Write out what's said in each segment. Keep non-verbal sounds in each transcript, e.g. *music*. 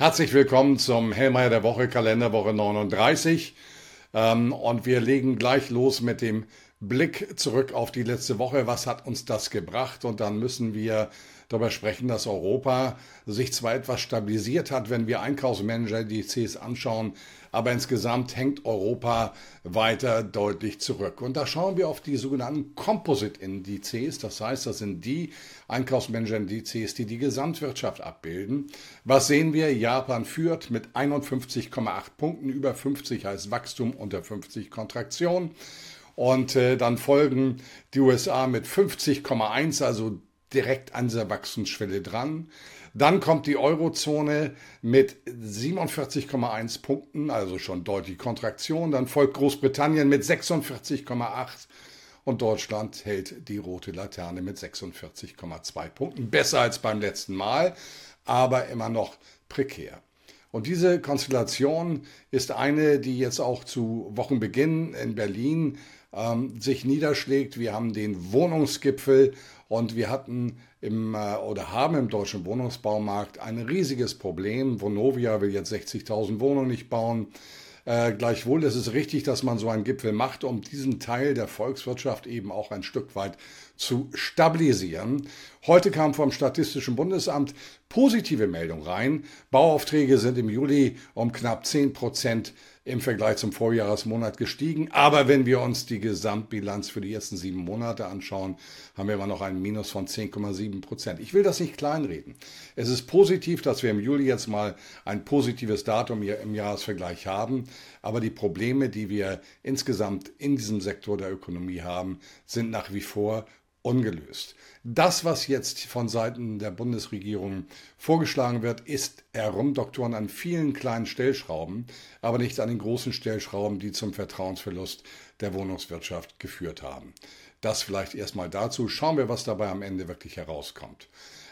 Herzlich willkommen zum Hellmeier der Woche, Kalenderwoche 39. Ähm, und wir legen gleich los mit dem Blick zurück auf die letzte Woche. Was hat uns das gebracht? Und dann müssen wir darüber sprechen, dass Europa sich zwar etwas stabilisiert hat, wenn wir Einkaufsmanager-Indizes anschauen, aber insgesamt hängt Europa weiter deutlich zurück. Und da schauen wir auf die sogenannten Composite-Indizes, das heißt, das sind die Einkaufsmanager-Indizes, die die Gesamtwirtschaft abbilden. Was sehen wir? Japan führt mit 51,8 Punkten, über 50 heißt Wachstum, unter 50 Kontraktion. Und äh, dann folgen die USA mit 50,1, also direkt an dieser Wachstumsschwelle dran. Dann kommt die Eurozone mit 47,1 Punkten, also schon deutlich Kontraktion. Dann folgt Großbritannien mit 46,8 und Deutschland hält die rote Laterne mit 46,2 Punkten. Besser als beim letzten Mal, aber immer noch prekär. Und diese Konstellation ist eine, die jetzt auch zu Wochenbeginn in Berlin ähm, sich niederschlägt. Wir haben den Wohnungsgipfel und wir hatten im äh, oder haben im deutschen Wohnungsbaumarkt ein riesiges Problem. Vonovia will jetzt 60.000 Wohnungen nicht bauen. Äh, gleichwohl ist es richtig, dass man so einen Gipfel macht, um diesen Teil der Volkswirtschaft eben auch ein Stück weit zu stabilisieren. Heute kam vom Statistischen Bundesamt positive Meldung rein. Bauaufträge sind im Juli um knapp 10 Prozent im Vergleich zum Vorjahresmonat gestiegen. Aber wenn wir uns die Gesamtbilanz für die ersten sieben Monate anschauen, haben wir immer noch einen Minus von 10,7 Prozent. Ich will das nicht kleinreden. Es ist positiv, dass wir im Juli jetzt mal ein positives Datum im Jahresvergleich haben. Aber die Probleme, die wir insgesamt in diesem Sektor der Ökonomie haben, sind nach wie vor ungelöst. Das, was jetzt von Seiten der Bundesregierung vorgeschlagen wird, ist Herumdoktoren an vielen kleinen Stellschrauben, aber nicht an den großen Stellschrauben, die zum Vertrauensverlust der Wohnungswirtschaft geführt haben. Das vielleicht erstmal dazu. Schauen wir, was dabei am Ende wirklich herauskommt.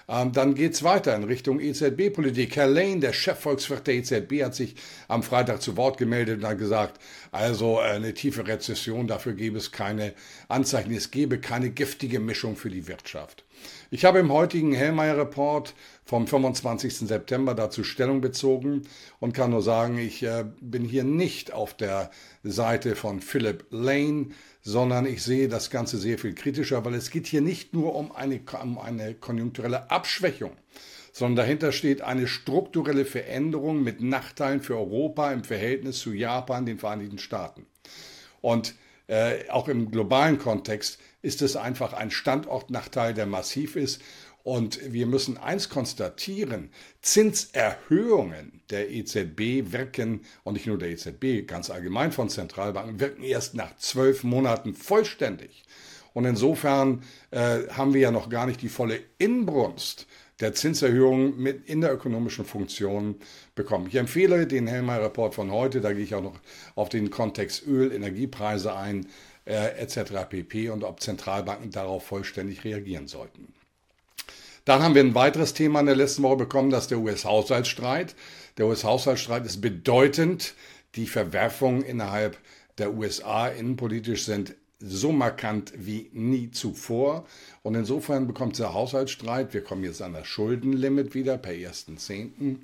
Ähm, dann geht es weiter in Richtung EZB-Politik. Herr Lane, der Chefvolkswirt der EZB, hat sich am Freitag zu Wort gemeldet und hat gesagt, also äh, eine tiefe Rezession, dafür gäbe es keine Anzeichen, es gäbe keine giftige Mischung für die Wirtschaft. Ich habe im heutigen Hellmeier-Report vom 25. September dazu Stellung bezogen und kann nur sagen, ich äh, bin hier nicht auf der Seite von Philip Lane, sondern ich sehe das Ganze sehr viel kritischer, weil es geht hier nicht nur um eine, um eine konjunkturelle Abschwächung, sondern dahinter steht eine strukturelle Veränderung mit Nachteilen für Europa im Verhältnis zu Japan, den Vereinigten Staaten. Und äh, auch im globalen Kontext ist es einfach ein Standortnachteil, der massiv ist. Und wir müssen eins konstatieren, Zinserhöhungen der EZB wirken, und nicht nur der EZB, ganz allgemein von Zentralbanken, wirken erst nach zwölf Monaten vollständig. Und insofern äh, haben wir ja noch gar nicht die volle Inbrunst der Zinserhöhung mit in der ökonomischen Funktion bekommen. Ich empfehle den Helmer Report von heute, da gehe ich auch noch auf den Kontext Öl, Energiepreise ein, äh, etc. pp. und ob Zentralbanken darauf vollständig reagieren sollten. Dann haben wir ein weiteres Thema in der letzten Woche bekommen, das der US-Haushaltsstreit. Der US-Haushaltsstreit ist bedeutend. Die Verwerfungen innerhalb der USA innenpolitisch sind so markant wie nie zuvor. Und insofern bekommt der Haushaltsstreit, wir kommen jetzt an das Schuldenlimit wieder per 1.10.,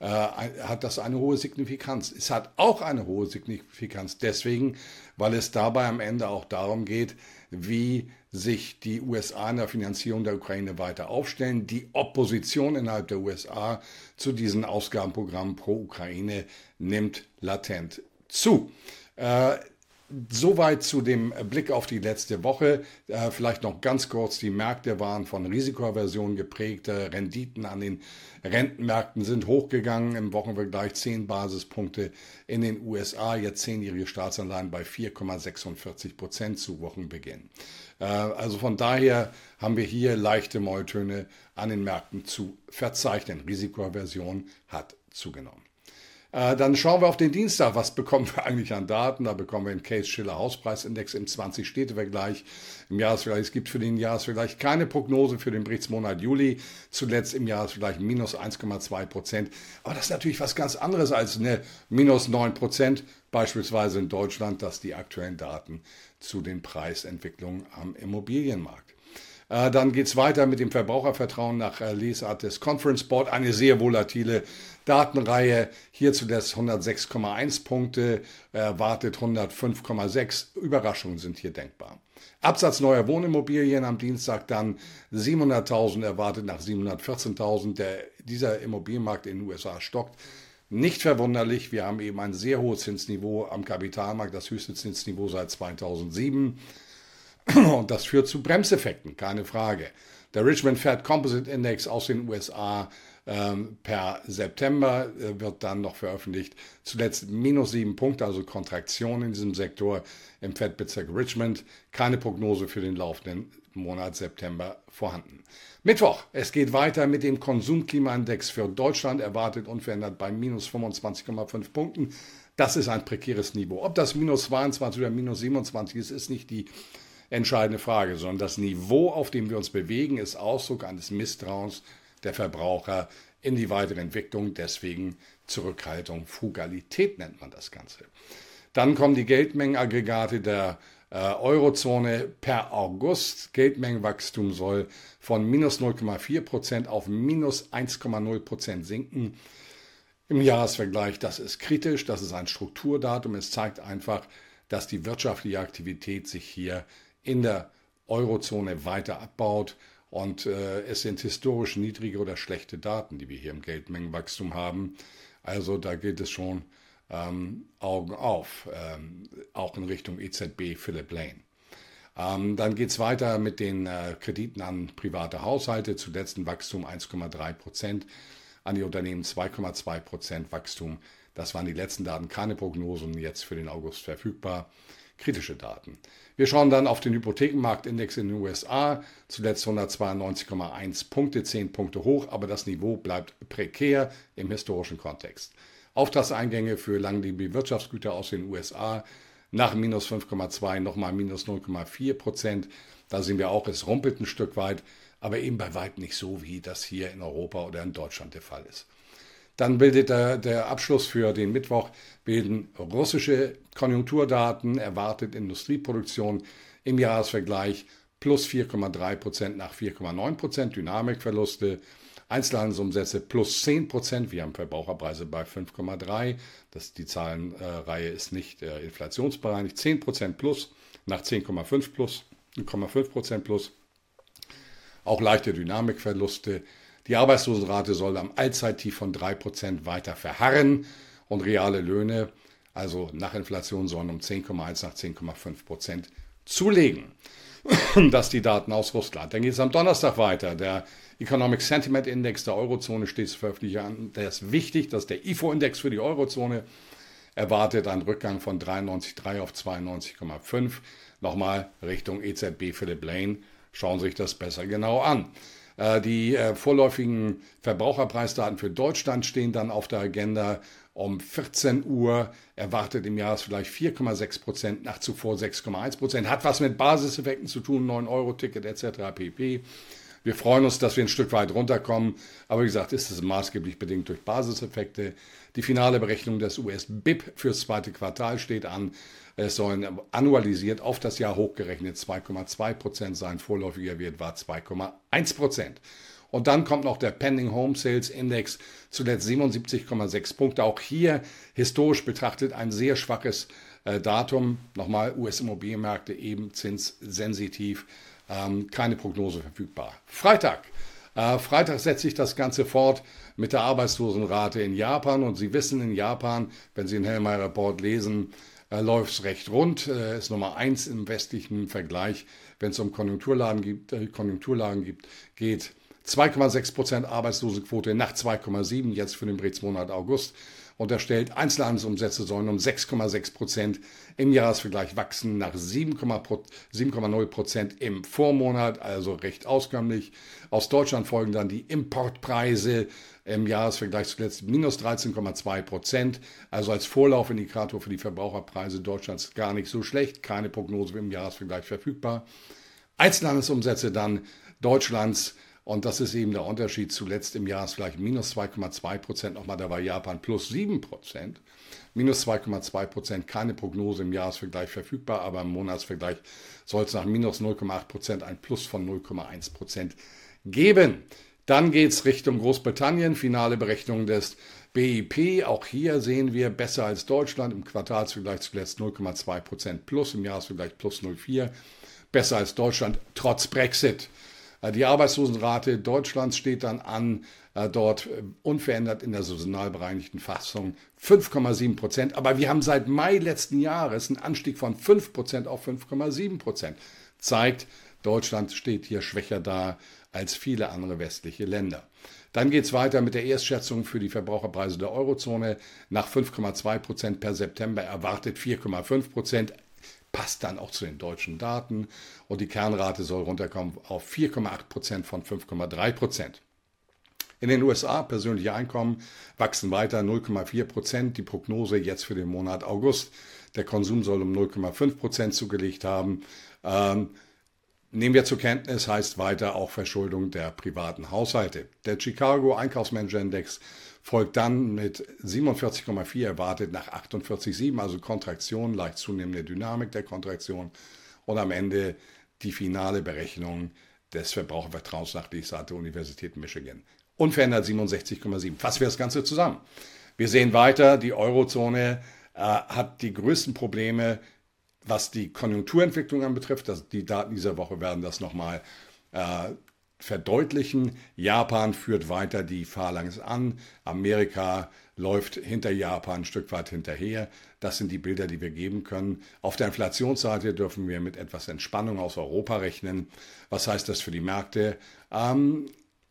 äh, hat das eine hohe Signifikanz. Es hat auch eine hohe Signifikanz deswegen, weil es dabei am Ende auch darum geht, wie sich die USA in der Finanzierung der Ukraine weiter aufstellen. Die Opposition innerhalb der USA zu diesen Ausgabenprogrammen pro Ukraine nimmt latent zu. Äh, Soweit zu dem Blick auf die letzte Woche. Äh, vielleicht noch ganz kurz, die Märkte waren von Risikoaversion geprägt. Renditen an den Rentenmärkten sind hochgegangen. Im Wochenvergleich 10 Basispunkte in den USA, jetzt zehnjährige Staatsanleihen bei 4,46 Prozent zu Wochenbeginn. Äh, also von daher haben wir hier leichte Molltöne an den Märkten zu verzeichnen. Risikoaversion hat zugenommen. Äh, dann schauen wir auf den Dienstag. Was bekommen wir eigentlich an Daten? Da bekommen wir den Case Schiller Hauspreisindex im 20-Städte-Vergleich. Im Jahresvergleich, es gibt für den Jahresvergleich keine Prognose für den Berichtsmonat Juli. Zuletzt im Jahresvergleich minus 1,2 Prozent. Aber das ist natürlich was ganz anderes als eine minus 9 Prozent, beispielsweise in Deutschland. Das die aktuellen Daten zu den Preisentwicklungen am Immobilienmarkt. Äh, dann geht es weiter mit dem Verbrauchervertrauen nach äh, Lesart des Conference Board. Eine sehr volatile Datenreihe. Hier zuletzt 106,1 Punkte, erwartet 105,6. Überraschungen sind hier denkbar. Absatz neuer Wohnimmobilien am Dienstag dann 700.000, erwartet nach 714.000. Dieser Immobilienmarkt in den USA stockt. Nicht verwunderlich, wir haben eben ein sehr hohes Zinsniveau am Kapitalmarkt, das höchste Zinsniveau seit 2007. *clears throat* Und das führt zu Bremseffekten, keine Frage. Der Richmond Fed Composite Index aus den USA ähm, per September äh, wird dann noch veröffentlicht. Zuletzt minus sieben Punkte, also Kontraktion in diesem Sektor im Fed-Bezirk Richmond. Keine Prognose für den laufenden Monat September vorhanden. Mittwoch, es geht weiter mit dem Konsumklimaindex für Deutschland, erwartet unverändert bei minus 25,5 Punkten. Das ist ein prekäres Niveau. Ob das minus 22 oder minus 27 ist, ist nicht die entscheidende Frage, sondern das Niveau, auf dem wir uns bewegen, ist Ausdruck eines Misstrauens der Verbraucher in die weitere Entwicklung. Deswegen Zurückhaltung, Frugalität nennt man das Ganze. Dann kommen die Geldmengenaggregate der äh, Eurozone per August. Geldmengenwachstum soll von minus 0,4 Prozent auf minus 1,0 Prozent sinken. Im Jahresvergleich, das ist kritisch, das ist ein Strukturdatum. Es zeigt einfach, dass die wirtschaftliche Aktivität sich hier in der Eurozone weiter abbaut. Und äh, es sind historisch niedrige oder schlechte Daten, die wir hier im Geldmengenwachstum haben. Also da gilt es schon ähm, Augen auf, ähm, auch in Richtung EZB Philip Lane. Ähm, dann geht es weiter mit den äh, Krediten an private Haushalte, zuletzt ein Wachstum 1,3 Prozent, an die Unternehmen 2,2 Prozent Wachstum. Das waren die letzten Daten, keine Prognosen jetzt für den August verfügbar kritische Daten. Wir schauen dann auf den Hypothekenmarktindex in den USA, zuletzt 192,1 Punkte, 10 Punkte hoch, aber das Niveau bleibt prekär im historischen Kontext. Auftragseingänge für langlebige Wirtschaftsgüter aus den USA nach minus 5,2 nochmal minus 0,4 Prozent. Da sehen wir auch, es rumpelt ein Stück weit, aber eben bei weitem nicht so, wie das hier in Europa oder in Deutschland der Fall ist. Dann bildet der, der Abschluss für den Mittwoch bilden russische Konjunkturdaten, erwartet Industrieproduktion im Jahresvergleich plus 4,3 Prozent nach 4,9 Prozent, Dynamikverluste, Einzelhandelsumsätze plus 10 Prozent, wir haben Verbraucherpreise bei 5,3, das, die Zahlenreihe ist nicht äh, inflationsbereinigt, 10 Prozent plus nach 10,5 plus, 0,5 Prozent plus, auch leichte Dynamikverluste, die Arbeitslosenrate soll am Allzeittief von 3% weiter verharren und reale Löhne, also nach Inflation, sollen um 10,1 nach 10,5% zulegen. *clears throat* Das die Daten aus Russland. Dann geht es am Donnerstag weiter. Der Economic Sentiment Index der Eurozone steht zu veröffentlichen. Der ist wichtig, das ist der IFO-Index für die Eurozone. Erwartet einen Rückgang von 93,3 auf 92,5. Nochmal Richtung EZB Philip Lane. Schauen Sie sich das besser genau an. Äh, die äh, vorläufigen Verbraucherpreisdaten für Deutschland stehen dann auf der Agenda um 14 Uhr. Erwartet im Jahresvergleich 4,6 Prozent, nach zuvor 6,1 Prozent. Hat was mit Basiseffekten zu tun, 9-Euro-Ticket etc. pp. Wir freuen uns, dass wir ein Stück weit runterkommen. Aber wie gesagt, ist es maßgeblich bedingt durch Basiseffekte. Die finale Berechnung des US-BIP fürs zweite Quartal steht an. Es sollen annualisiert auf das Jahr hochgerechnet 2,2 Prozent sein. Vorläufiger Wert war 2,1 Prozent. Und dann kommt noch der Pending Home Sales Index, zuletzt 77,6 Punkte. Auch hier historisch betrachtet ein sehr schwaches äh, Datum. Nochmal US-Immobilienmärkte eben zinssensitiv. Ähm, keine Prognose verfügbar. Freitag. Äh, Freitag setzt sich das Ganze fort mit der Arbeitslosenrate in Japan. Und Sie wissen, in Japan, wenn Sie den Hellmeyer Report lesen, äh, läuft es recht rund. Äh, ist Nummer eins im westlichen Vergleich, wenn es um Konjunkturlagen, gibt, äh, Konjunkturlagen gibt, geht. 2,6 Prozent Arbeitslosenquote nach 2,7 jetzt für den Berichtsmonat August unterstellt, Einzelhandelsumsätze sollen um 6,6 Prozent im Jahresvergleich wachsen, nach 7,0 Prozent im Vormonat, also recht auskömmlich. Aus Deutschland folgen dann die Importpreise im Jahresvergleich zuletzt minus 13,2 Prozent, also als Vorlaufindikator für die Verbraucherpreise Deutschlands gar nicht so schlecht, keine Prognose im Jahresvergleich verfügbar. Einzelhandelsumsätze dann Deutschlands Und das ist eben der Unterschied. Zuletzt im Jahresvergleich minus 2,2 Prozent. Nochmal, da war Japan plus 7 Prozent. Minus 2,2 Prozent, keine Prognose im Jahresvergleich verfügbar, aber im Monatsvergleich soll es nach minus 0,8 Prozent ein Plus von 0,1 Prozent geben. Dann geht es Richtung Großbritannien, finale Berechnung des BIP. Auch hier sehen wir besser als Deutschland im Quartalsvergleich zuletzt 0,2 Prozent plus, im Jahresvergleich plus 0,4. Besser als Deutschland trotz Brexit. Äh, die Arbeitslosenrate Deutschlands steht dann an, äh, dort äh, unverändert in der saisonal bereinigten Fassung 5,7 Prozent. Aber wir haben seit Mai letzten Jahres einen Anstieg von 5 Prozent auf 5,7 Prozent. Zeigt, Deutschland steht hier schwächer da als viele andere westliche Länder. Dann geht es weiter mit der Erstschätzung für die Verbraucherpreise der Eurozone. Nach 5,2 Prozent per September erwartet 4,5 Prozent passt dann auch zu den deutschen Daten. Und die Kernrate soll runterkommen auf 4,8 Prozent von 5,3 Prozent. In den USA persönliche Einkommen wachsen weiter 0,4 Prozent. Die Prognose jetzt für den Monat August. Der Konsum soll um 0,5 Prozent zugelegt haben. Ähm, nehmen wir zur Kenntnis, heißt weiter auch Verschuldung der privaten Haushalte. Der Chicago Einkaufsmanager Index folgt dann mit 47,4 erwartet nach 48,7, also Kontraktion, leicht zunehmende Dynamik der Kontraktion und am Ende die finale Berechnung des Verbrauchervertrauens nach dieser Universität Michigan. Unverändert 67,7. Fassen wir das Ganze zusammen. Wir sehen weiter, die Eurozone äh, hat die größten Probleme, was die Konjunkturentwicklung anbetrifft. Das, die Daten dieser Woche werden das nochmal äh, verdeutlichen. Japan führt weiter die Phalanx an. Amerika läuft hinter Japan ein Stück weit hinterher. Das sind die Bilder, die wir geben können. Auf der Inflationsseite dürfen wir mit etwas Entspannung aus Europa rechnen. Was heißt das für die Märkte? Ähm,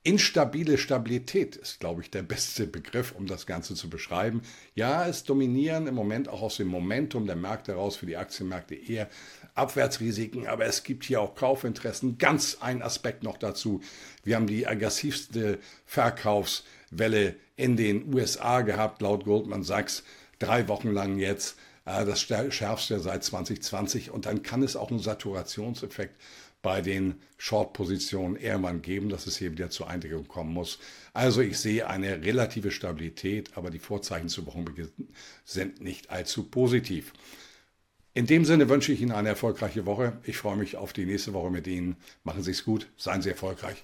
Instabile Stabilität ist, glaube ich, der beste Begriff, um das Ganze zu beschreiben. Ja, es dominieren im Moment auch aus dem Momentum der Märkte heraus für die Aktienmärkte eher Abwärtsrisiken, aber es gibt hier auch Kaufinteressen. Ganz ein Aspekt noch dazu. Wir haben die aggressivste Verkaufswelle in den USA gehabt, laut Goldman Sachs, drei Wochen lang jetzt. Äh, das schärfste seit 2020 und dann kann es auch einen Saturationseffekt bei den Short-Positionen irgendwann geben, dass es hier wieder zur Eindeckung kommen muss. Also ich sehe eine relative Stabilität, aber die Vorzeichen zu Wochenbeginn sind nicht allzu positiv. In dem Sinne wünsche ich Ihnen eine erfolgreiche Woche. Ich freue mich auf die nächste Woche mit Ihnen. Machen Sie es gut, seien Sie erfolgreich.